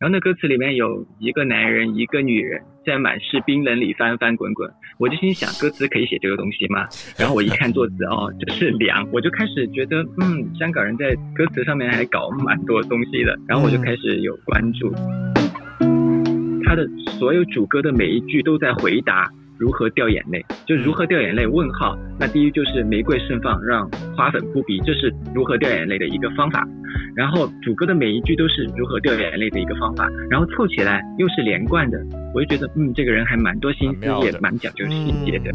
然后那歌词里面有一个男人，一个女人，在满是冰冷里翻翻滚滚。我就心想，歌词可以写这个东西吗？然后我一看作词，哦，就是凉，我就开始觉得，嗯，香港人在歌词上面还搞蛮多东西的。然后我就开始有关注他的所有主歌的每一句都在回答。如何掉眼泪？就如何掉眼泪？问号。那第一就是玫瑰盛放，让花粉扑鼻，这是如何掉眼泪的一个方法。然后主歌的每一句都是如何掉眼泪的一个方法。然后凑起来又是连贯的，我就觉得，嗯，这个人还蛮多心思，也蛮讲究细节的。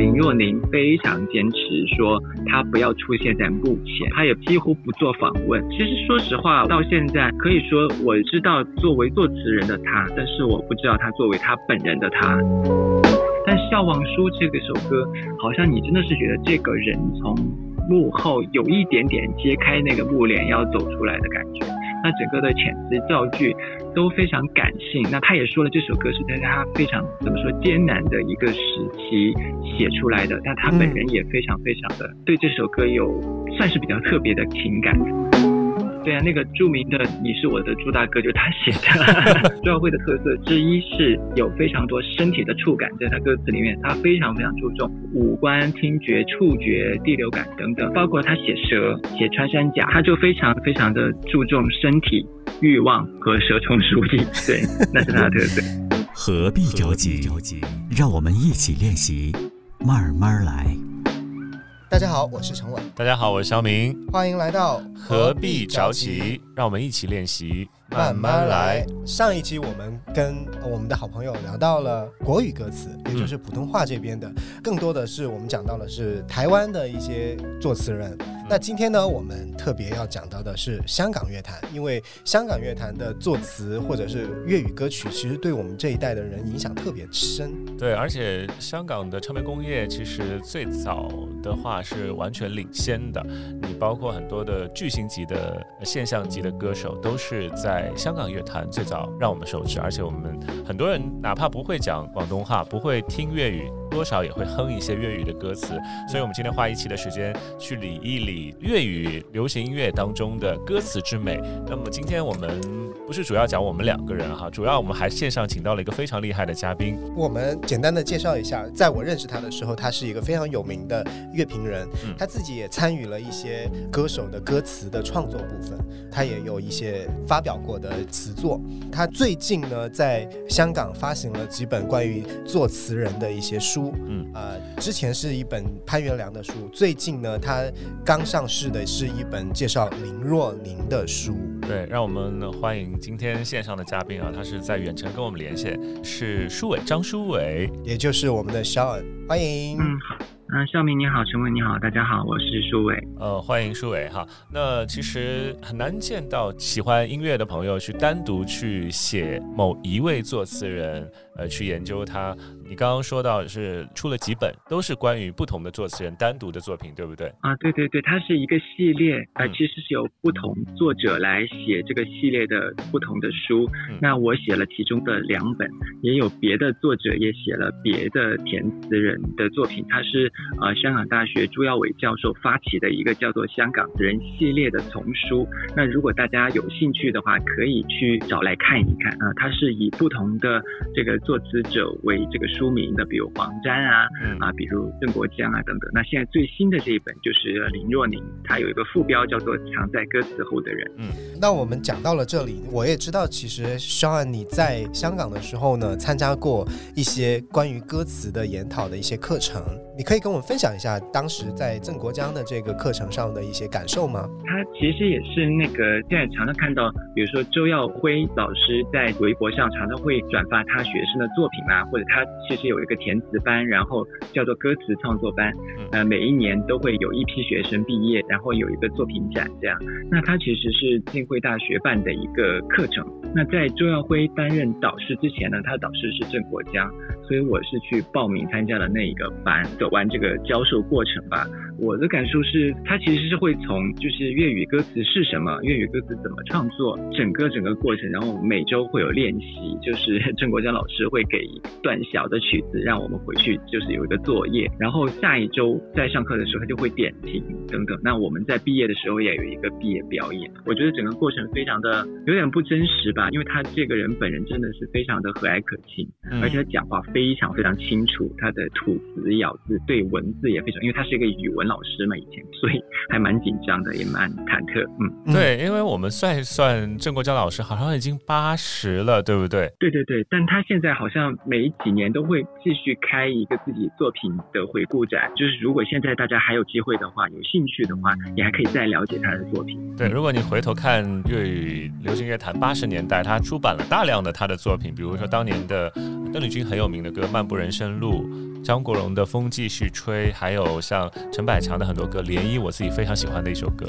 林若宁非常坚持说，他不要出现在幕前，他也几乎不做访问。其实说实话，到现在可以说我知道作为作词人的他，但是我不知道他作为他本人的他。但《笑忘书》这个首歌，好像你真的是觉得这个人从幕后有一点点揭开那个幕帘要走出来的感觉。那整个的遣词造句都非常感性。那他也说了，这首歌是在他非常怎么说艰难的一个时期写出来的。但他本人也非常非常的对这首歌有算是比较特别的情感。对啊，那个著名的“你是我的朱大哥”就他写的。朱耀辉的特色之一是有非常多身体的触感，在他歌词里面，他非常非常注重五官、听觉、触觉、第六感等等。包括他写蛇、写穿山甲，他就非常非常的注重身体、欲望和蛇虫鼠蚁。对，那是他的特色。何必着急？让我们一起练习，慢慢来。大家好，我是陈伟。大家好，我是肖明。欢迎来到何必着急？让我们一起练习。慢慢来。上一期我们跟我们的好朋友聊到了国语歌词，也就是普通话这边的，更多的是我们讲到的是台湾的一些作词人。那今天呢，我们特别要讲到的是香港乐坛，因为香港乐坛的作词或者是粤语歌曲，其实对我们这一代的人影响特别深。对，而且香港的唱片工业其实最早的话是完全领先的，你包括很多的巨星级的现象级的歌手都是在。在香港乐坛最早让我们熟知，而且我们很多人哪怕不会讲广东话，不会听粤语。多少也会哼一些粤语的歌词，所以我们今天花一期的时间去理一理粤语流行音乐当中的歌词之美。那么今天我们不是主要讲我们两个人哈，主要我们还线上请到了一个非常厉害的嘉宾。我们简单的介绍一下，在我认识他的时候，他是一个非常有名的乐评人，他自己也参与了一些歌手的歌词的创作部分，他也有一些发表过的词作。他最近呢，在香港发行了几本关于作词人的一些书。书，嗯，呃，之前是一本潘元良的书，最近呢，他刚上市的是一本介绍林若宁的书。对，让我们欢迎今天线上的嘉宾啊，他是在远程跟我们连线，是舒伟张舒伟，也就是我们的肖恩，欢迎。嗯，嗯，尚明你好，陈伟你好，大家好，我是舒伟。呃，欢迎舒伟哈。那其实很难见到喜欢音乐的朋友去单独去写某一位作词人，呃，去研究他。你刚刚说到是出了几本，都是关于不同的作词人单独的作品，对不对？啊，对对对，它是一个系列，啊，其实是由不同作者来写这个系列的不同的书。那我写了其中的两本，也有别的作者也写了别的填词人的作品。它是呃香港大学朱耀伟教授发起的一个叫做《香港人》系列的丛书。那如果大家有兴趣的话，可以去找来看一看啊。它是以不同的这个作词者为这个。书名的，比如黄沾啊，嗯啊，比如郑国江啊等等。那现在最新的这一本就是林若宁，他有一个副标叫做《藏在歌词后的人》。嗯，那我们讲到了这里，我也知道，其实肖安你在香港的时候呢，参加过一些关于歌词的研讨的一些课程，你可以跟我们分享一下当时在郑国江的这个课程上的一些感受吗？他其实也是那个现在常常看到，比如说周耀辉老师在微博上常常会转发他学生的作品啊，或者他。其实有一个填词班，然后叫做歌词创作班，呃，每一年都会有一批学生毕业，然后有一个作品展这样。那他其实是浸会大学办的一个课程。那在周耀辉担任导师之前呢，他的导师是郑国江，所以我是去报名参加了那一个班，走完这个教授过程吧。我的感受是，他其实是会从就是粤语歌词是什么，粤语歌词怎么创作，整个整个过程，然后每周会有练习，就是郑国江老师会给一段小的曲子，让我们回去就是有一个作业，然后下一周在上课的时候他就会点评等等。那我们在毕业的时候也有一个毕业表演，我觉得整个过程非常的有点不真实吧，因为他这个人本人真的是非常的和蔼可亲，而且他讲话非常非常清楚，他的吐词咬字对文字也非常，因为他是一个语文。老师嘛，以前，所以还蛮紧张的，也蛮忐忑。嗯，对，因为我们算一算，郑国江老师好像已经八十了，对不对？对对对，但他现在好像每几年都会继续开一个自己作品的回顾展，就是如果现在大家还有机会的话，有兴趣的话，你还可以再了解他的作品。对，如果你回头看粤语流行乐坛八十年代，他出版了大量的他的作品，比如说当年的邓丽君很有名的歌《漫步人生路》。张国荣的《风继续吹》，还有像陈百强的很多歌，《涟漪》我自己非常喜欢的一首歌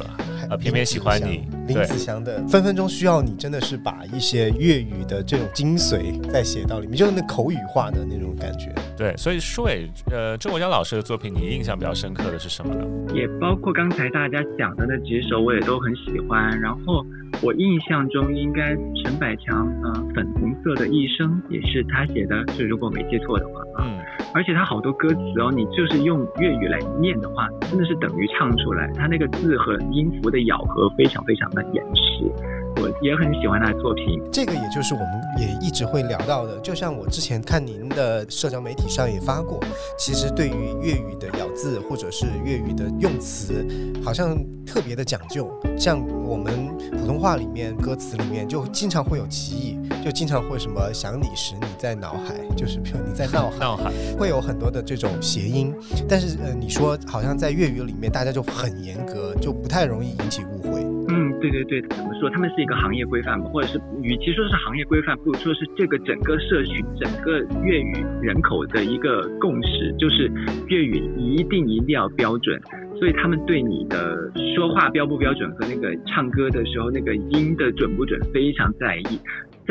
啊，偏偏喜欢你。林子祥的《分分钟需要你》真的是把一些粤语的这种精髓再写到里面，就是那口语化的那种感觉。对，所以舒伟，呃，郑国江老师的作品，你印象比较深刻的是什么呢？也包括刚才大家讲的那几首，我也都很喜欢。然后我印象中应该陈百强，呃，《粉红色的一生》也是他写的，就如果没记错的话，嗯。而且他好多歌词哦，你就是用粤语来念的话，真的是等于唱出来。他那个字和音符的咬合非常非常的严实，我也很喜欢他的作品。这个也就是我们也一直会聊到的，就像我之前看您的社交媒体上也发过，其实对于粤语的咬字或者是粤语的用词，好像特别的讲究。像我们普通话里面歌词里面就经常会有歧义，就经常会什么想你时你在脑海，就是比如你在闹闹海。会有很多的这种谐音，但是呃，你说好像在粤语里面大家就很严格，就不太容易引起误会。嗯，对对对，怎么说？他们是一个行业规范嘛，或者是与其说是行业规范，不如说是这个整个社群、整个粤语人口的一个共识，就是粤语一定一定要标准，所以他们对你的说话标不标准和那个唱歌的时候那个音的准不准非常在意。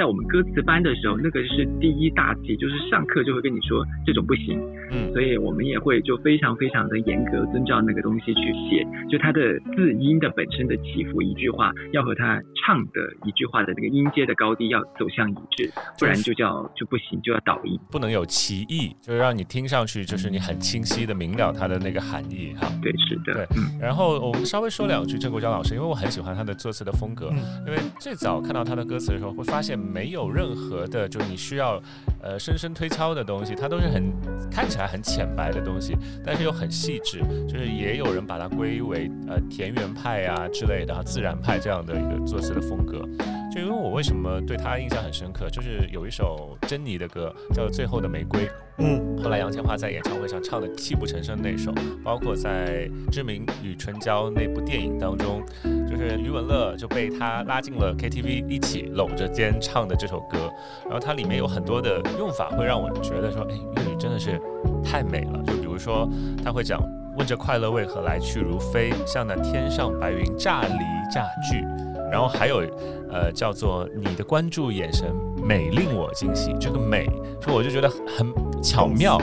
在我们歌词班的时候，那个是第一大忌，就是上课就会跟你说这种不行，嗯，所以我们也会就非常非常的严格遵照那个东西去写，就它的字音的本身的起伏，一句话要和它唱的一句话的那个音阶的高低要走向一致，不然就叫就不行，就要倒音，不能有歧义，就是让你听上去就是你很清晰的明了它的那个含义哈。对，是的，对，嗯。然后我们稍微说两句郑国江老师，因为我很喜欢他的作词的风格，因为最早看到他的歌词的时候会发现。没有任何的，就你需要，呃，深深推敲的东西，它都是很看起来很浅白的东西，但是又很细致，就是也有人把它归为呃田园派啊之类的，自然派这样的一个作词的风格。就因为我为什么对他印象很深刻，就是有一首珍妮的歌叫《最后的玫瑰》，嗯，后来杨千嬅在演唱会上唱的泣不成声那首，包括在《志明与春娇》那部电影当中，就是余文乐就被他拉进了 KTV 一起搂着肩唱的这首歌，然后它里面有很多的用法会让我觉得说，哎，粤语真的是太美了。就比如说他会讲，问这快乐为何来去如飞，像那天上白云乍离乍聚。然后还有，呃，叫做你的关注眼神美令我惊喜，这个美，所以我就觉得很巧妙。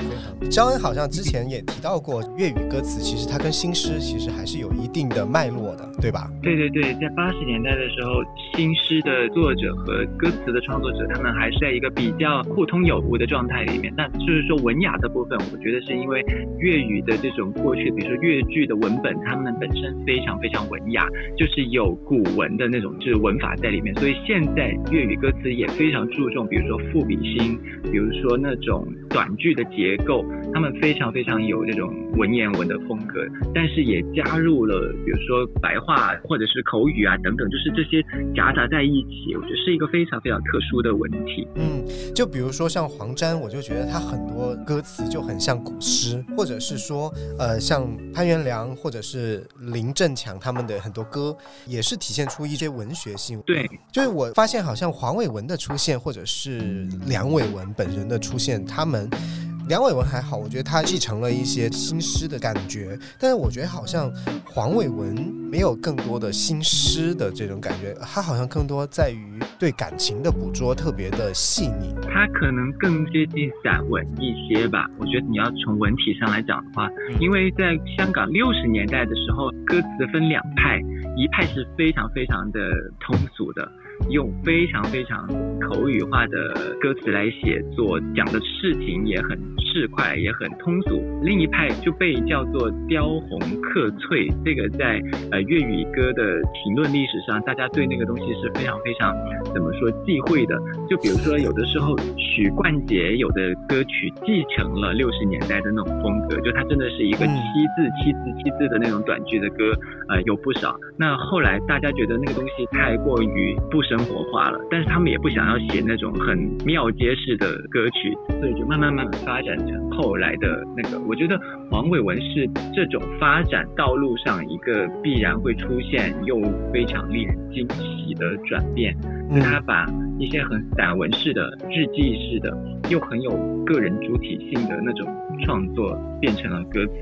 肖恩好像之前也提到过，粤语歌词其实它跟新诗其实还是有一定的脉络的，对吧？对对对，在八十年代的时候，新诗的作者和歌词的创作者，他们还是在一个比较互通有无的状态里面。那就是说文雅的部分，我觉得是因为粤语的这种过去，比如说粤剧的文本，他们本身非常非常文雅，就是有古文的那。那种就是文法在里面，所以现在粤语歌词也非常注重，比如说赋比兴，比如说那种短句的结构，他们非常非常有这种文言文的风格，但是也加入了比如说白话或者是口语啊等等，就是这些夹杂在一起，我觉得是一个非常非常特殊的文体。嗯，就比如说像黄沾，我就觉得他很多歌词就很像古诗，或者是说呃像潘元良或者是林振强他们的很多歌，也是体现出一些。文学性对，就是我发现好像黄伟文的出现，或者是梁伟文本人的出现，他们梁伟文还好，我觉得他继承了一些新诗的感觉，但是我觉得好像黄伟文没有更多的新诗的这种感觉，他好像更多在于对感情的捕捉特别的细腻。他可能更接近散文一些吧。我觉得你要从文体上来讲的话，因为在香港六十年代的时候，歌词分两派，一派是非常非常的通俗的。用非常非常口语化的歌词来写作，讲的事情也很市侩，也很通俗。另一派就被叫做雕红刻翠，这个在呃粤语歌的评论历史上，大家对那个东西是非常非常怎么说忌讳的。就比如说，有的时候许冠杰有的歌曲继承了六十年代的那种风格，就他真的是一个七字七字七字的那种短句的歌，呃有不少。那后来大家觉得那个东西太过于不生活化了，但是他们也不想要写那种很庙街式的歌曲，所以就慢慢慢慢发展成后来的那个。我觉得黄伟文是这种发展道路上一个必然会出现又非常令人惊喜的转变。他把一些很散文式的、日记式的，又很有个人主体性的那种创作变成了歌词，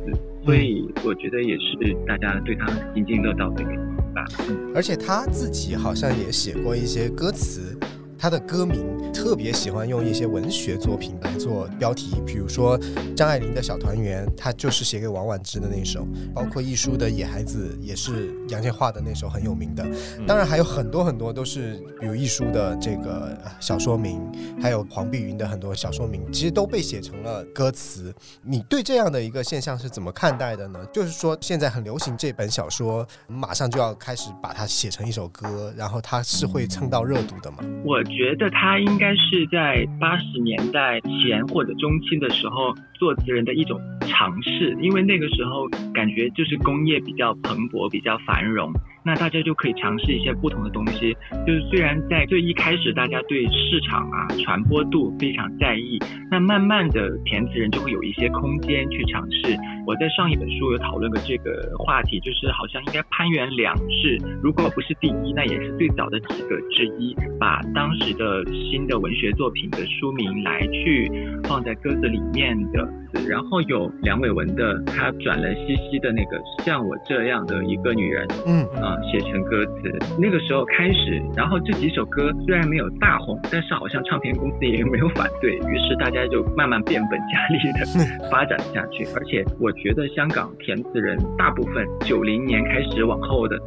所以我觉得也是大家对他津津乐道的原因吧。而且他自己好像也写过一些歌词。他的歌名特别喜欢用一些文学作品来做标题，比如说张爱玲的《小团圆》，他就是写给王婉之的那首；包括一书的《野孩子》，也是杨千嬅的那首很有名的。当然还有很多很多都是，比如一书的这个小说名，还有黄碧云的很多小说名，其实都被写成了歌词。你对这样的一个现象是怎么看待的呢？就是说现在很流行这本小说，马上就要开始把它写成一首歌，然后它是会蹭到热度的吗？我。觉得他应该是在八十年代前或者中期的时候，作词人的一种尝试，因为那个时候感觉就是工业比较蓬勃、比较繁荣。那大家就可以尝试一些不同的东西，就是虽然在最一开始大家对市场啊传播度非常在意，那慢慢的填词人就会有一些空间去尝试。我在上一本书有讨论过这个话题，就是好像应该潘元良是如果不是第一，那也是最早的几个之一，把当时的新的文学作品的书名来去放在歌词里面的。然后有梁伟文的，他转了西西的那个像我这样的一个女人，嗯啊，写成歌词。那个时候开始，然后这几首歌虽然没有大红，但是好像唱片公司也没有反对，于是大家就慢慢变本加厉的 发展下去。而且我觉得香港填词人大部分九零年开始往后的。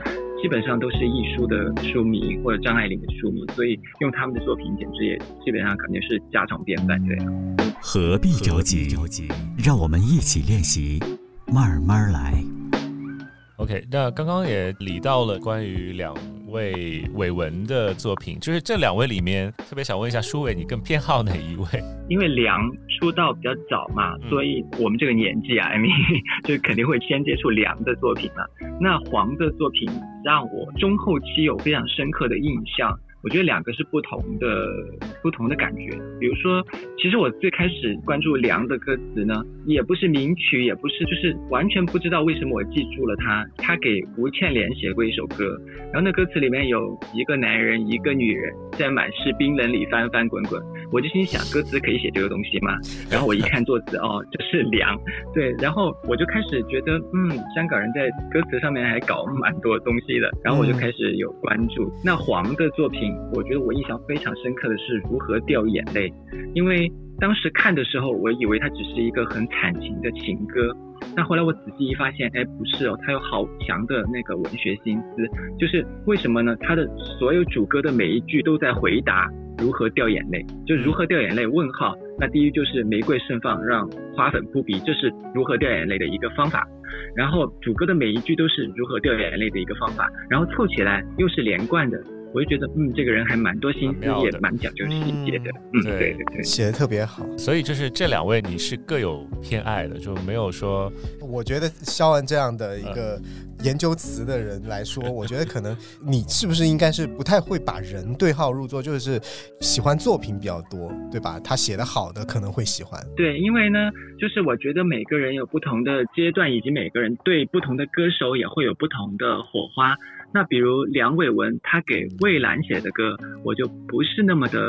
基本上都是艺术的书迷或者张爱玲的书迷，所以用他们的作品简直也基本上肯定是家常便饭。对，何必着急？让我们一起练习，慢慢来。OK，那刚刚也理到了关于两位伟文的作品，就是这两位里面，特别想问一下舒伟，你更偏好哪一位？因为梁出道比较早嘛，所以我们这个年纪啊，I mean，就肯定会先接触梁的作品嘛。那黄的作品让我中后期有非常深刻的印象。我觉得两个是不同的不同的感觉。比如说，其实我最开始关注梁的歌词呢，也不是名曲，也不是，就是完全不知道为什么我记住了他。他给吴倩莲写过一首歌，然后那歌词里面有一个男人，一个女人，在满是冰冷里翻翻滚滚。我就心想，歌词可以写这个东西吗？然后我一看作词，哦，就是梁。对，然后我就开始觉得，嗯，香港人在歌词上面还搞蛮多东西的。然后我就开始有关注。那黄的作品。我觉得我印象非常深刻的是如何掉眼泪，因为当时看的时候，我以为它只是一个很惨情的情歌，但后来我仔细一发现，哎，不是哦，它有好强的那个文学心思，就是为什么呢？它的所有主歌的每一句都在回答如何掉眼泪，就如何掉眼泪？问号。那第一就是玫瑰盛放让花粉扑鼻，这是如何掉眼泪的一个方法。然后主歌的每一句都是如何掉眼泪的一个方法，然后凑起来又是连贯的。我就觉得，嗯，这个人还蛮多心思，也蛮讲究细节的。嗯，对对对，写的特别好。所以就是这两位，你是各有偏爱的，就没有说。我觉得肖恩这样的一个研究词的人来说，我觉得可能你是不是应该是不太会把人对号入座，就是喜欢作品比较多，对吧？他写的好的可能会喜欢。对，因为呢，就是我觉得每个人有不同的阶段，以及每个人对不同的歌手也会有不同的火花。那比如梁伟文他给蔚蓝写的歌，我就不是那么的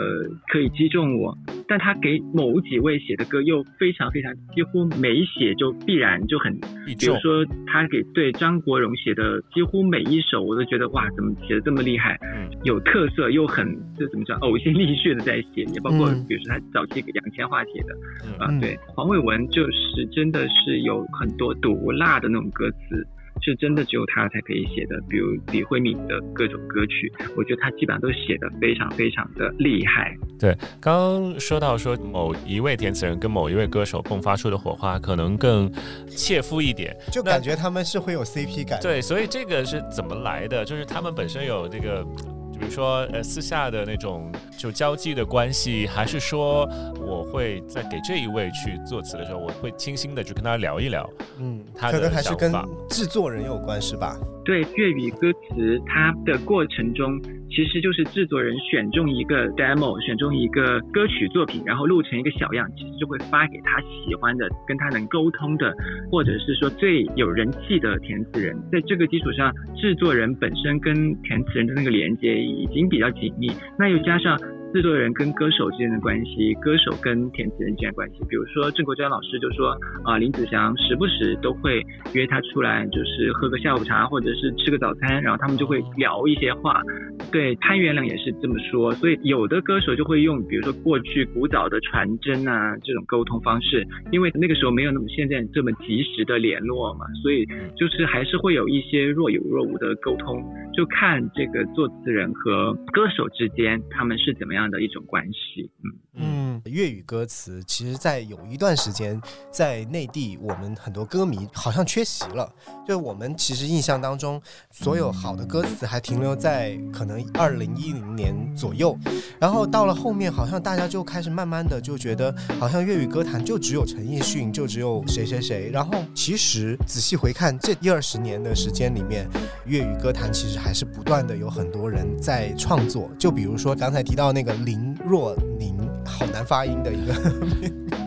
可以击中我，但他给某几位写的歌又非常非常，几乎每写就必然就很，比如说他给对张国荣写的几乎每一首，我都觉得哇，怎么写的这么厉害，有特色又很就怎么讲呕心沥血的在写，也包括比如说他早期给杨千嬅写的，啊对，黄伟文就是真的是有很多毒辣的那种歌词。是真的只有他才可以写的，比如李慧敏的各种歌曲，我觉得他基本上都写的非常非常的厉害。对，刚刚说到说某一位填词人跟某一位歌手迸发出的火花可能更切肤一点，就感觉他们是会有 CP 感。对，所以这个是怎么来的？就是他们本身有这个。比如说，呃，私下的那种就交际的关系，还是说我会在给这一位去作词的时候，我会轻心的去跟他聊一聊，嗯，他可能还是跟制作人有关，是吧？对粤语歌词，它的过程中其实就是制作人选中一个 demo，选中一个歌曲作品，然后录成一个小样，其实就会发给他喜欢的、跟他能沟通的，或者是说最有人气的填词人。在这个基础上，制作人本身跟填词人的那个连接已经比较紧密，那又加上。制作人跟歌手之间的关系，歌手跟填词人之间的关系，比如说郑国江老师就说啊，林子祥时不时都会约他出来，就是喝个下午茶或者是吃个早餐，然后他们就会聊一些话。对，潘元良也是这么说，所以有的歌手就会用，比如说过去古早的传真啊这种沟通方式，因为那个时候没有那么现在这么及时的联络嘛，所以就是还是会有一些若有若无的沟通，就看这个作词人和歌手之间他们是怎么样。这样的一种关系，嗯。嗯，粤语歌词其实，在有一段时间，在内地，我们很多歌迷好像缺席了。就我们其实印象当中，所有好的歌词还停留在可能二零一零年左右，然后到了后面，好像大家就开始慢慢的就觉得，好像粤语歌坛就只有陈奕迅，就只有谁谁谁。然后其实仔细回看这一二十年的时间里面，粤语歌坛其实还是不断的有很多人在创作。就比如说刚才提到那个林若宁。好难发音的一个。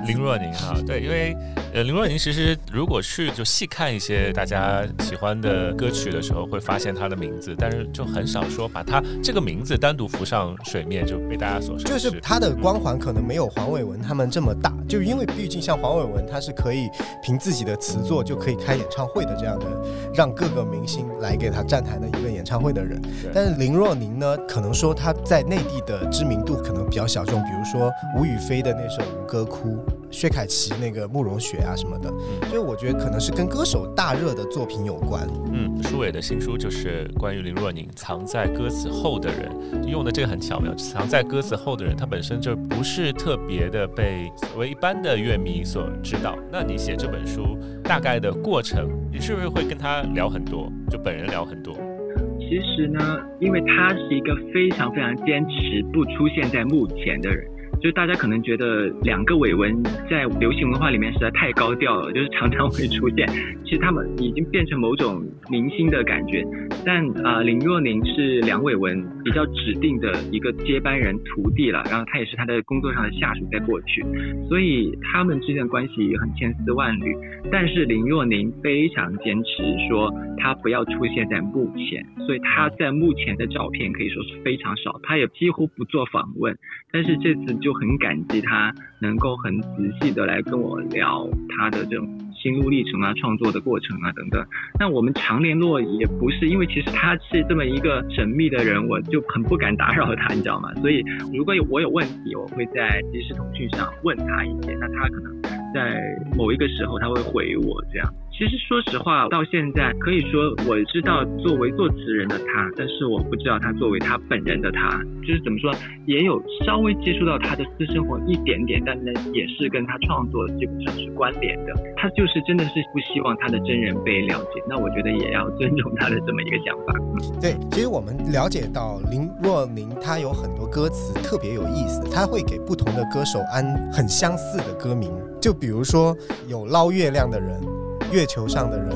林若宁哈，对，因为呃林若宁其实如果去就细看一些大家喜欢的歌曲的时候，会发现她的名字，但是就很少说把她这个名字单独浮上水面就被大家所熟就是她的光环可能没有黄伟文他们这么大，就因为毕竟像黄伟文他是可以凭自己的词作就可以开演唱会的这样的，让各个明星来给他站台的一个演唱会的人，但是林若宁呢，可能说她在内地的知名度可能比较小众，比如说。吴雨霏的那首《吴歌哭》，薛凯琪那个《慕容雪》啊什么的，所以我觉得可能是跟歌手大热的作品有关。嗯，舒伟的新书就是关于林若宁藏在歌词后的人，用的这个很巧妙。藏在歌词后的人，他本身就不是特别的被所谓一般的乐迷所知道。那你写这本书大概的过程，你是不是会跟他聊很多？就本人聊很多？其实呢，因为他是一个非常非常坚持不出现在幕前的人。就是大家可能觉得两个伟文在流行文化里面实在太高调了，就是常常会出现。其实他们已经变成某种明星的感觉。但啊，林若宁是梁伟文比较指定的一个接班人徒弟了，然后他也是他的工作上的下属，在过去，所以他们之间的关系也很千丝万缕。但是林若宁非常坚持说他不要出现在幕前，所以他在幕前的照片可以说是非常少，他也几乎不做访问。但是这次就。很感激他能够很仔细的来跟我聊他的这种心路历程啊、创作的过程啊等等。那我们常联络也不是因为其实他是这么一个神秘的人，我就很不敢打扰他，你知道吗？所以如果有我有问题，我会在即时通讯上问他一些，那他可能在某一个时候他会回我这样。其实说实话，到现在可以说我知道作为作词人的他，但是我不知道他作为他本人的他，就是怎么说，也有稍微接触到他的私生活一点点，但呢也是跟他创作基本上是关联的。他就是真的是不希望他的真人被了解，那我觉得也要尊重他的这么一个想法。对，其实我们了解到林若宁他有很多歌词特别有意思，他会给不同的歌手安很相似的歌名，就比如说有捞月亮的人。月球上的人，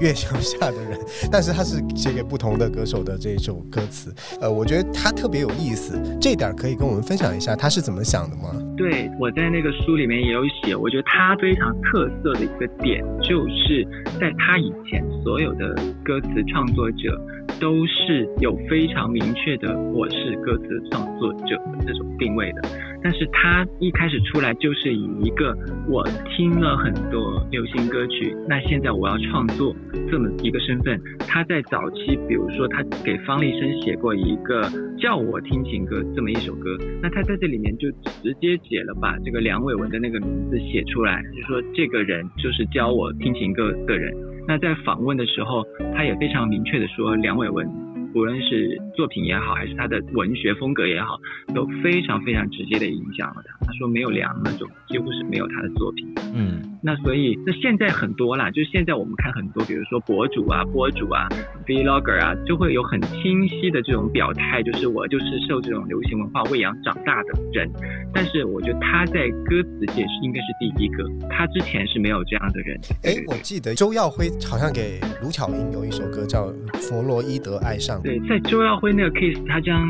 月球下的人，但是他是写给不同的歌手的这首歌词。呃，我觉得他特别有意思，这点可以跟我们分享一下他是怎么想的吗？对，我在那个书里面也有写，我觉得他非常特色的一个点，就是在他以前所有的歌词创作者。都是有非常明确的我是歌词创作者的这种定位的，但是他一开始出来就是以一个我听了很多流行歌曲，那现在我要创作这么一个身份。他在早期，比如说他给方力申写过一个叫我听情歌这么一首歌，那他在这里面就直接写了把这个梁伟文的那个名字写出来，就说这个人就是教我听情歌的人。那在访问的时候，他也非常明确的说，梁伟文无论是作品也好，还是他的文学风格也好，都非常非常直接的影响了他。他说没有梁，那种几乎是没有他的作品。嗯，那所以那现在很多啦，就是现在我们看很多，比如说博主啊、博主啊、vlogger 啊，就会有很清晰的这种表态，就是我就是受这种流行文化喂养长大的人。但是我觉得他在歌词界是应该是第一个，他之前是没有这样的人。哎，我记得周耀辉好像给卢巧音有一首歌叫《弗洛伊德爱上》。对，在周耀辉那个 case，他将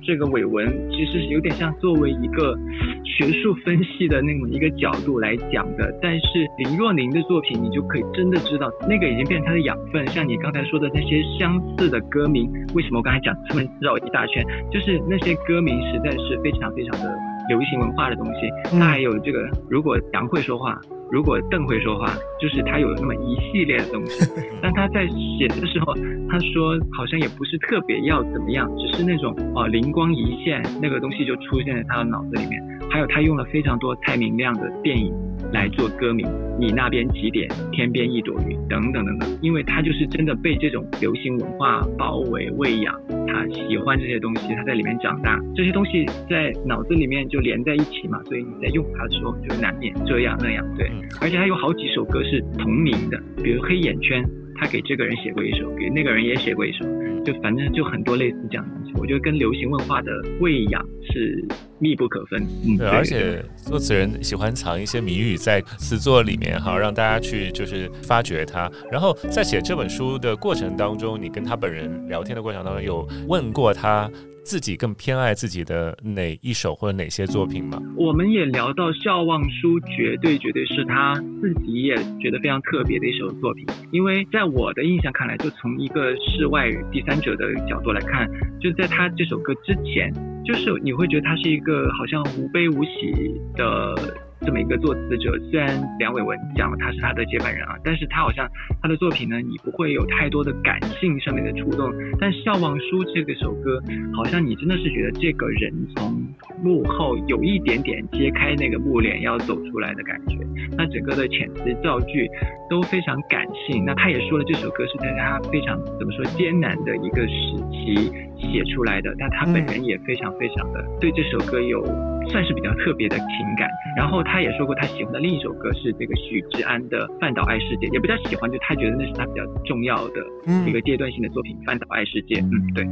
这个伟文其实是有点像作为一个学术分析的那么一个角度来讲的。但是林若宁的作品，你就可以真的知道，那个已经变成他的养分。像你刚才说的那些相似的歌名，为什么我刚才讲这么绕一大圈？就是那些歌名实在是非常非常的流行文化的东西。那还有这个，如果杨会说话。如果邓会说话，就是他有那么一系列的东西。但他在写的时候，他说好像也不是特别要怎么样，只是那种哦灵光一现，那个东西就出现在他的脑子里面。还有他用了非常多蔡明亮的电影来做歌名，你那边几点，天边一朵云等等等等。因为他就是真的被这种流行文化包围喂养，他喜欢这些东西，他在里面长大，这些东西在脑子里面就连在一起嘛，所以你在用它的时候就难免这样那样，对。而且他有好几首歌是同名的，比如《黑眼圈》，他给这个人写过一首，给那个人也写过一首，就反正就很多类似这样的东西。我觉得跟流行文化的喂养是密不可分。嗯，对，而且作词人喜欢藏一些谜语在词作里面，哈，让大家去就是发掘它。然后在写这本书的过程当中，你跟他本人聊天的过程当中，有问过他？自己更偏爱自己的哪一首或者哪些作品吗？我们也聊到《笑忘书》，绝对绝对是他自己也觉得非常特别的一首作品。因为在我的印象看来，就从一个世外第三者的角度来看，就在他这首歌之前，就是你会觉得他是一个好像无悲无喜的。这么一个作词者，虽然梁伟文讲了他是他的接班人啊，但是他好像他的作品呢，你不会有太多的感性上面的触动。但《笑忘书》这个首歌，好像你真的是觉得这个人从幕后有一点点揭开那个幕帘要走出来的感觉。那整个的遣词造句都非常感性。那他也说了，这首歌是在他非常怎么说艰难的一个时期写出来的。但他本人也非常非常的对这首歌有。算是比较特别的情感，然后他也说过他喜欢的另一首歌是这个许志安的《半岛爱世界》，也比较喜欢，就他觉得那是他比较重要的一个阶段性的作品《半岛爱世界》。嗯，对。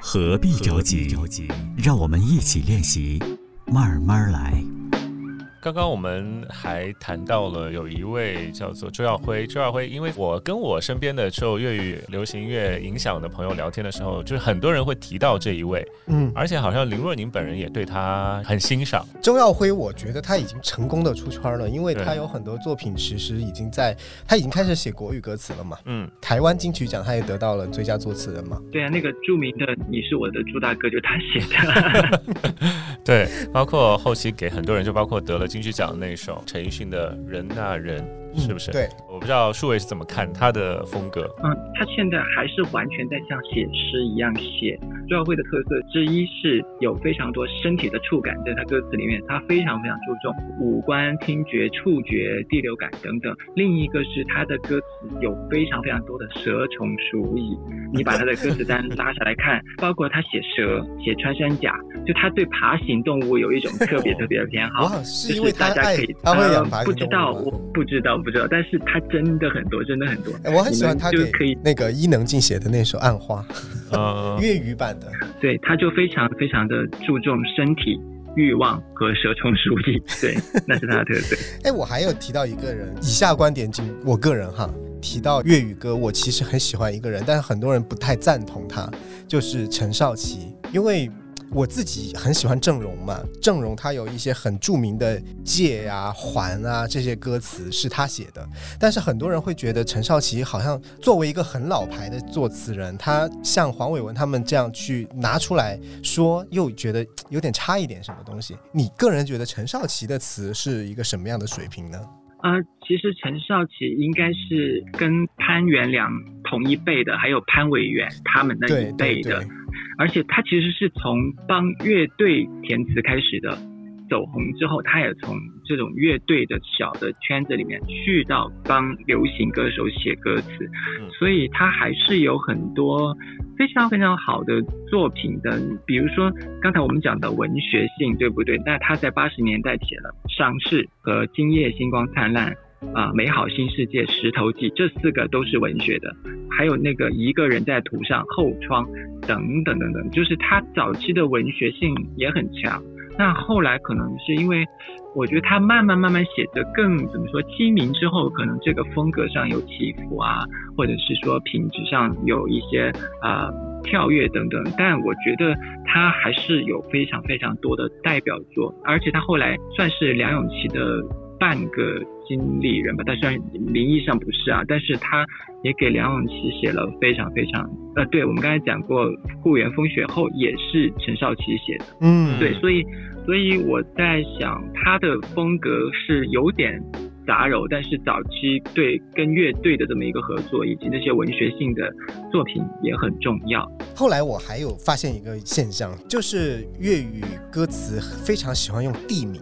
何必着急？让我们一起练习，慢慢来。刚刚我们还谈到了有一位叫做周耀辉，周耀辉，因为我跟我身边的受粤语流行乐影响的朋友聊天的时候，就是很多人会提到这一位，嗯，而且好像林若宁本人也对他很欣赏。周耀辉，我觉得他已经成功的出圈了，因为他有很多作品其实已经在，他已经开始写国语歌词了嘛，嗯，台湾金曲奖他也得到了最佳作词人嘛，对啊，那个著名的你是我的朱大哥就他写的，对，包括后期给很多人就包括得了。金曲奖那首陈奕迅的《人那人》。是不是？对，我不知道数位是怎么看他的风格。嗯，他现在还是完全在像写诗一样写。周耀辉的特色之一是有非常多身体的触感，在他歌词里面，他非常非常注重五官、听觉、触觉、第六感等等。另一个是他的歌词有非常非常多的蛇虫鼠蚁。你把他的歌词单拉下来看，包括他写蛇、写穿山甲，就他对爬行动物有一种特别 特别的偏好。是因为大家可以他会养爬不知道，我不知道。不知道，但是他真的很多，真的很多。我很喜欢他可以那个伊能静写的那首《暗花》，粤语版的。对，他就非常非常的注重身体欲望和蛇虫鼠蚁，对，那是他的特色。哎，我还有提到一个人，以下观点仅我个人哈。提到粤语歌，我其实很喜欢一个人，但是很多人不太赞同他，就是陈少琪，因为。我自己很喜欢郑融嘛，郑融他有一些很著名的借啊、还啊这些歌词是他写的，但是很多人会觉得陈少琪好像作为一个很老牌的作词人，他像黄伟文他们这样去拿出来说，又觉得有点差一点什么东西。你个人觉得陈少琪的词是一个什么样的水平呢？啊，其实陈少琪应该是跟潘元良同一辈的，还有潘伟元他们那一辈的。而且他其实是从帮乐队填词开始的，走红之后，他也从这种乐队的小的圈子里面去到帮流行歌手写歌词，所以他还是有很多非常非常好的作品的。比如说刚才我们讲的文学性，对不对？那他在八十年代写了《伤逝》和《今夜星光灿烂》。啊，美好新世界、石头记，这四个都是文学的，还有那个一个人在途上、后窗等等等等，就是他早期的文学性也很强。那后来可能是因为，我觉得他慢慢慢慢写的更怎么说机明之后，可能这个风格上有起伏啊，或者是说品质上有一些啊跳跃等等。但我觉得他还是有非常非常多的代表作，而且他后来算是梁咏琪的。半个经理人吧，但虽然名义上不是啊，但是他也给梁咏琪写了非常非常呃，对我们刚才讲过《故园风雪后》也是陈少琪写的，嗯，对，所以所以我在想他的风格是有点杂糅，但是早期对跟乐队的这么一个合作，以及那些文学性的作品也很重要。后来我还有发现一个现象，就是粤语歌词非常喜欢用地名。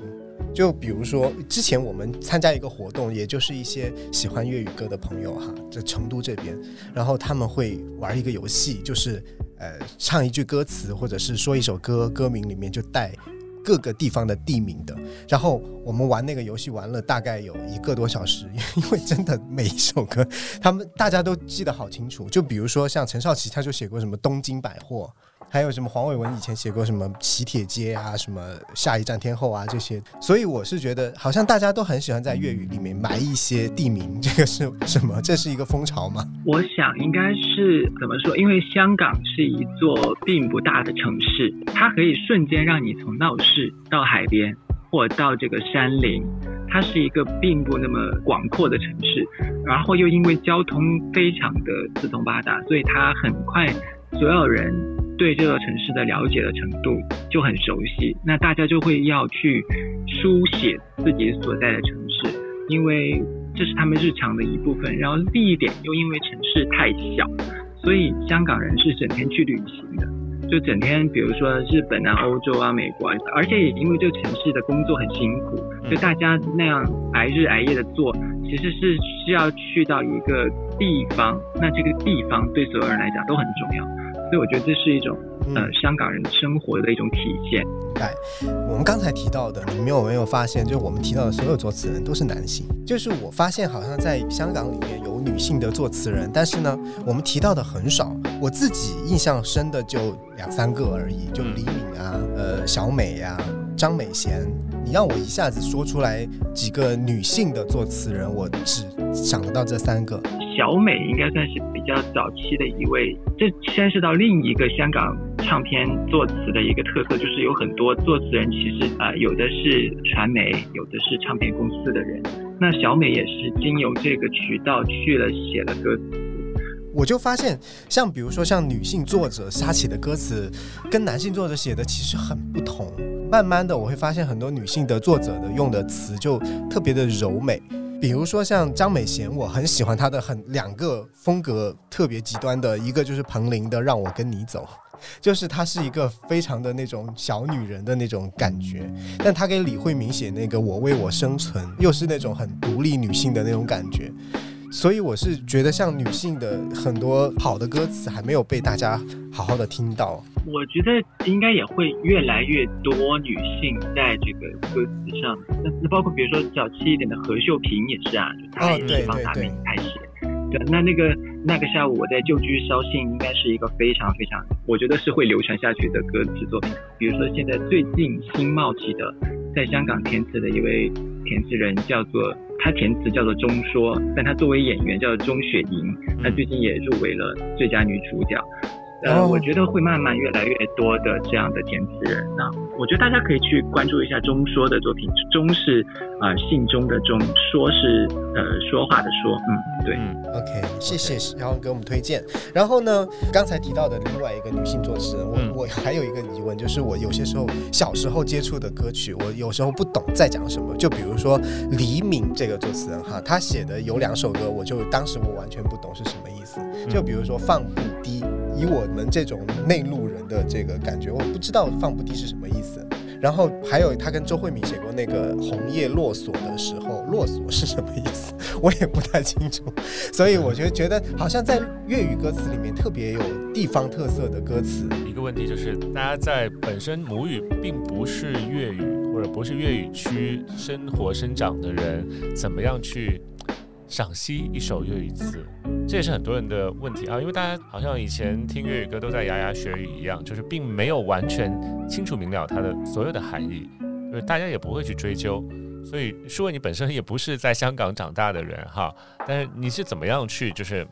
就比如说，之前我们参加一个活动，也就是一些喜欢粤语歌的朋友哈，在成都这边，然后他们会玩一个游戏，就是呃唱一句歌词，或者是说一首歌，歌名里面就带各个地方的地名的。然后我们玩那个游戏玩了大概有一个多小时，因为真的每一首歌他们大家都记得好清楚。就比如说像陈少琪，他就写过什么东京百货。还有什么黄伟文以前写过什么喜帖街啊，什么下一站天后啊这些，所以我是觉得好像大家都很喜欢在粤语里面埋一些地名，这个是什么？这是一个风潮吗？我想应该是怎么说？因为香港是一座并不大的城市，它可以瞬间让你从闹市到海边，或到这个山林，它是一个并不那么广阔的城市，然后又因为交通非常的四通八达，所以它很快所有人。对这个城市的了解的程度就很熟悉，那大家就会要去书写自己所在的城市，因为这是他们日常的一部分。然后另一点又因为城市太小，所以香港人是整天去旅行的，就整天比如说日本啊、欧洲啊、美国，啊，而且也因为这个城市的工作很辛苦，就大家那样挨日挨夜的做，其实是需要去到一个地方，那这个地方对所有人来讲都很重要。所以我觉得这是一种呃香港人生活的一种体现。哎，我们刚才提到的，你们有没有发现，就是我们提到的所有作词人都是男性？就是我发现好像在香港里面有女性的作词人，但是呢，我们提到的很少。我自己印象深的就两三个而已，就李敏啊，呃，小美呀，张美贤。你让我一下子说出来几个女性的作词人，我只想得到这三个。小美应该算是比较早期的一位，这牵涉到另一个香港唱片作词的一个特色，就是有很多作词人其实啊，有的是传媒，有的是唱片公司的人。那小美也是经由这个渠道去了写了歌词。我就发现，像比如说像女性作者瞎写的歌词，跟男性作者写的其实很不同。慢慢的，我会发现很多女性的作者的用的词就特别的柔美。比如说像张美贤，我很喜欢她的很两个风格特别极端的，一个就是彭羚的《让我跟你走》，就是她是一个非常的那种小女人的那种感觉，但她给李慧敏写那个《我为我生存》，又是那种很独立女性的那种感觉。所以我是觉得，像女性的很多好的歌词还没有被大家好好的听到。我觉得应该也会越来越多女性在这个歌词上。那那包括比如说早期一点的何秀萍也是啊，她也是帮达明开写。对，那那个那个下午我在旧居捎信，应该是一个非常非常，我觉得是会流传下去的歌词作品。比如说现在最近新冒起的，在香港填词的一位填词人叫做他填词叫做钟说，但他作为演员叫做钟雪莹，她最近也入围了最佳女主角。呃，我觉得会慢慢越来越多的这样的填词人。那我觉得大家可以去关注一下钟说的作品。钟是呃，信钟的钟，说是呃说话的说。嗯，对。OK，谢谢然后给我们推荐。然后呢，刚才提到的另外一个女性作词人，我我还有一个疑问，就是我有些时候小时候接触的歌曲，我有时候不懂在讲什么。就比如说李敏这个作词人哈，他写的有两首歌，我就当时我完全不懂是什么意思。就比如说放不低。以我们这种内陆人的这个感觉，我不知道放不低是什么意思。然后还有他跟周慧敏写过那个《红叶落锁》的时候，落锁是什么意思，我也不太清楚。所以我就觉得，好像在粤语歌词里面特别有地方特色的歌词。一个问题就是，大家在本身母语并不是粤语或者不是粤语区生活生长的人，怎么样去？赏析一首粤语词，这也是很多人的问题啊，因为大家好像以前听粤语歌都在牙牙学语一样，就是并没有完全清楚明了它的所有的含义，就是大家也不会去追究。所以，舒伟，你本身也不是在香港长大的人哈，但是你是怎么样去就是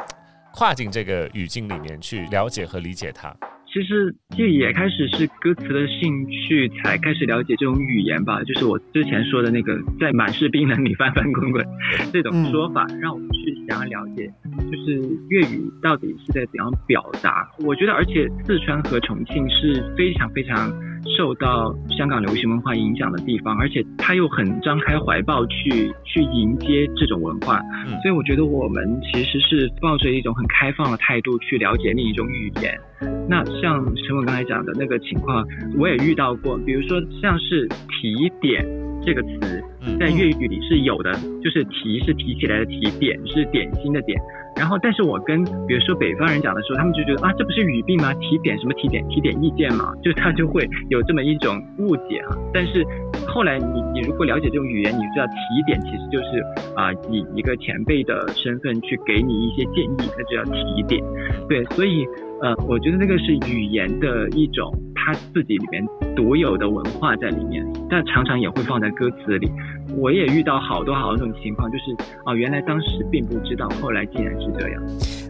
跨进这个语境里面去了解和理解它？其实这也开始是歌词的兴趣，才开始了解这种语言吧。就是我之前说的那个，在满是冰冷里翻翻滚滚这种说法，让我们去想要了解，就是粤语到底是在怎样表达。我觉得，而且四川和重庆是非常非常。受到香港流行文化影响的地方，而且他又很张开怀抱去去迎接这种文化，所以我觉得我们其实是抱着一种很开放的态度去了解另一种语言。那像陈文刚才讲的那个情况，我也遇到过，比如说像是提点这个词，在粤语里是有的，就是提是提起来的提，点是点心的点。然后，但是我跟比如说北方人讲的时候，他们就觉得啊，这不是语病吗？提点什么提点？提点意见嘛，就他就会有这么一种误解啊。但是后来你你如果了解这种语言，你知道提点其实就是啊，以一个前辈的身份去给你一些建议，那就叫提点。对，所以呃，我觉得那个是语言的一种他自己里面独有的文化在里面，但常常也会放在歌词里。我也遇到好多好多种情况，就是啊，原来当时并不知道，后来竟然是这样。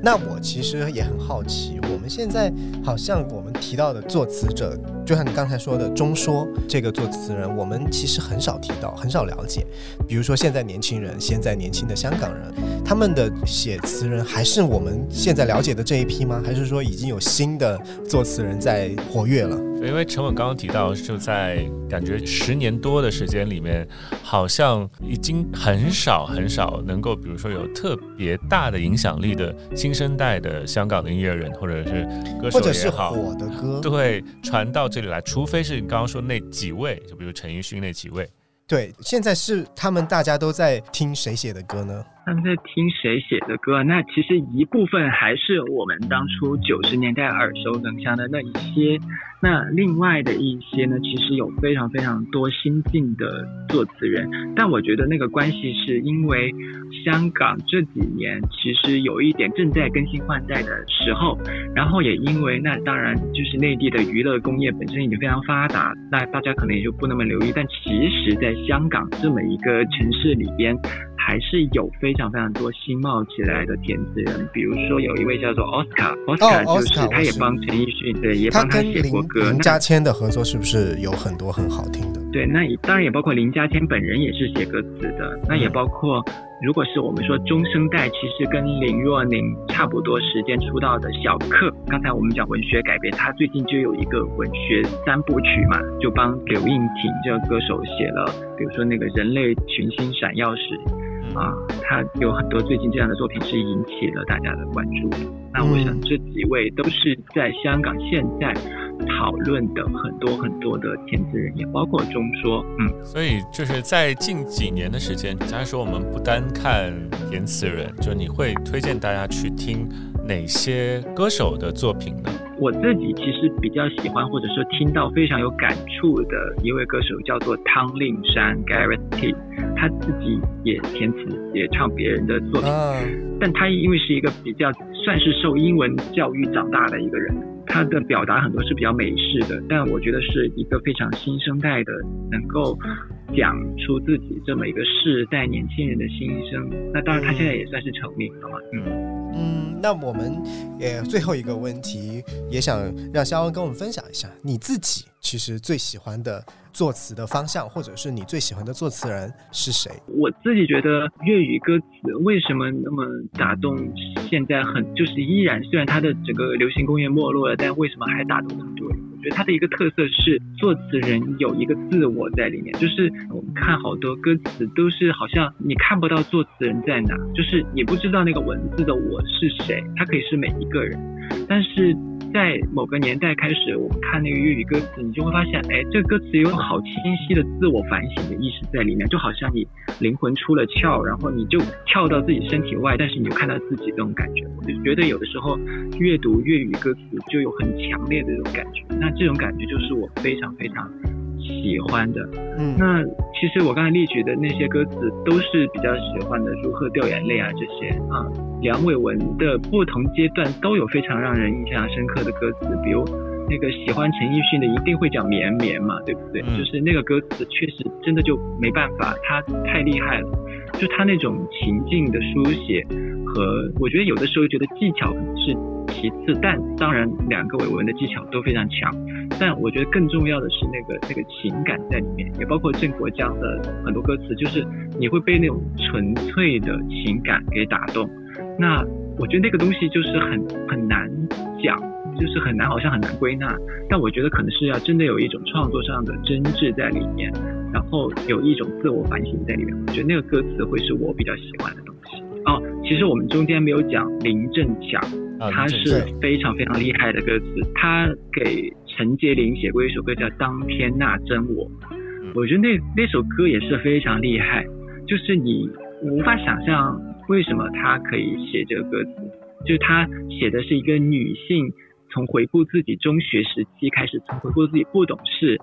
那我其实也很好奇，我们现在好像我们提到的作词者，就像你刚才说的钟说这个作词人，我们其实很少提到，很少了解。比如说现在年轻人，现在年轻的香港人，他们的写词人还是我们现在了解的这一批吗？还是说已经有新的作词人在活跃了？因为陈稳刚刚提到，就在感觉十年多的时间里面，好像已经很少很少能够，比如说有特别大的影响力的新生代的香港的音乐人或者是歌手也好，火的歌对传到这里来，除非是你刚刚说那几位，就比如陈奕迅那几位。对，现在是他们大家都在听谁写的歌呢？他们在听谁写的歌？那其实一部分还是我们当初九十年代耳熟能详的那一些。那另外的一些呢，其实有非常非常多新晋的作词人。但我觉得那个关系是因为香港这几年其实有一点正在更新换代的时候，然后也因为那当然就是内地的娱乐工业本身已经非常发达，那大家可能也就不那么留意。但其实，在香港这么一个城市里边。还是有非常非常多新冒起来的填词人，比如说有一位叫做奥斯卡，奥斯卡就是他也帮陈奕迅，对，也帮他写过歌。林家谦的合作是不是有很多很好听的？对，那也当然也包括林家谦本人也是写歌词的。那也包括，如果是我们说中生代，其实跟林若宁差不多时间出道的小克，刚才我们讲文学改编，他最近就有一个文学三部曲嘛，就帮刘映婷这个歌手写了，比如说那个人类群星闪耀时。啊，他有很多最近这样的作品是引起了大家的关注。那我想这几位都是在香港现在讨论的很多很多的填词人，也包括中说，嗯，所以就是在近几年的时间，假如说我们不单看填词人，就你会推荐大家去听哪些歌手的作品呢？我自己其实比较喜欢，或者说听到非常有感触的一位歌手叫做汤令山 （Gareth T），他自己也填词，也唱别人的作品。但他因为是一个比较算是受英文教育长大的一个人，他的表达很多是比较美式的，但我觉得是一个非常新生代的，能够讲出自己这么一个世代年轻人的心声。那当然，他现在也算是成名了嘛。嗯嗯，那我们也最后一个问题，也想让肖恩跟我们分享一下你自己其实最喜欢的作词的方向，或者是你最喜欢的作词人是谁？我自己觉得粤语歌词为什么那么打动？现在很就是依然，虽然它的整个流行工业没落了，但为什么还打动那么多人？觉得它的一个特色是作词人有一个自我在里面，就是我们看好多歌词都是好像你看不到作词人在哪，就是你不知道那个文字的我是谁，他可以是每一个人，但是。在某个年代开始，我们看那个粤语歌词，你就会发现，哎，这个歌词有好清晰的自我反省的意识在里面，就好像你灵魂出了窍，然后你就跳到自己身体外，但是你就看到自己这种感觉。我就觉得有的时候阅读粤语歌词就有很强烈的这种感觉，那这种感觉就是我非常非常。喜欢的，嗯，那其实我刚才列举的那些歌词都是比较喜欢的，如何掉眼泪啊这些啊。梁伟文的不同阶段都有非常让人印象深刻的歌词，比如那个喜欢陈奕迅的一定会讲绵绵嘛，对不对？就是那个歌词确实真的就没办法，他太厉害了，就他那种情境的书写和我觉得有的时候觉得技巧是其次，但当然两个伟文的技巧都非常强。但我觉得更重要的是那个那个情感在里面，也包括郑国江的很多歌词，就是你会被那种纯粹的情感给打动。那我觉得那个东西就是很很难讲，就是很难，好像很难归纳。但我觉得可能是要真的有一种创作上的真挚在里面，然后有一种自我反省在里面。我觉得那个歌词会是我比较喜欢的东西。哦，其实我们中间没有讲林振强，他是非常非常厉害的歌词，他给。陈洁玲写过一首歌叫《当天那真我》，我觉得那那首歌也是非常厉害，就是你无法想象为什么他可以写这个歌词，就是他写的是一个女性从回顾自己中学时期开始，从回顾自己不懂事。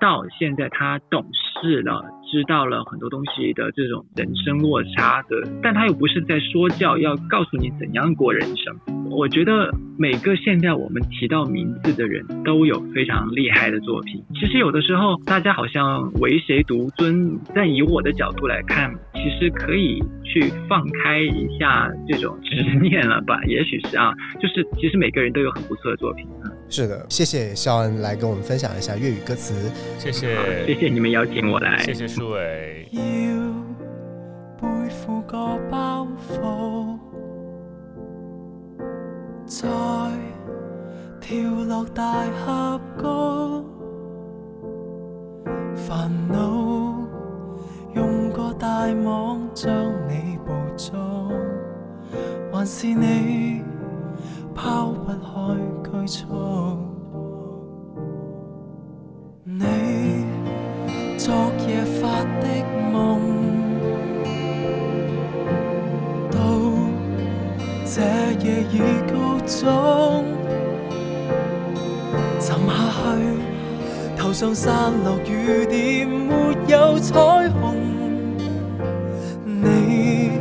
到现在他懂事了，知道了很多东西的这种人生落差的，但他又不是在说教，要告诉你怎样过人生。我觉得每个现在我们提到名字的人都有非常厉害的作品。其实有的时候大家好像唯谁独尊，但以我的角度来看，其实可以去放开一下这种执念了吧？也许是啊，就是其实每个人都有很不错的作品。是的，谢谢肖恩来跟我们分享一下粤语歌词。谢谢，谢谢你们邀请我来。谢谢舒伟。要背负个包袱，再跳落大峡谷，烦恼用个大网将你捕捉，还是你？抛不开拘束，沉下去，头上散落雨点，没有彩虹。你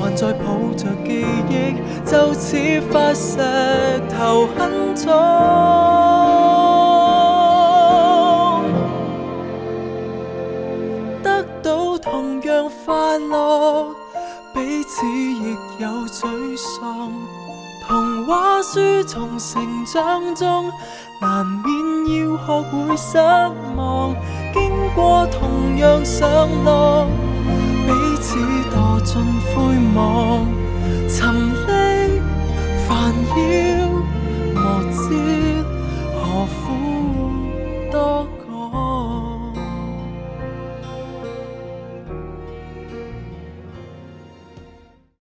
还在抱着记忆。就似发石头很重，书从成长中难免要学会失望经过同样上落彼此堕进灰网沉溺烦扰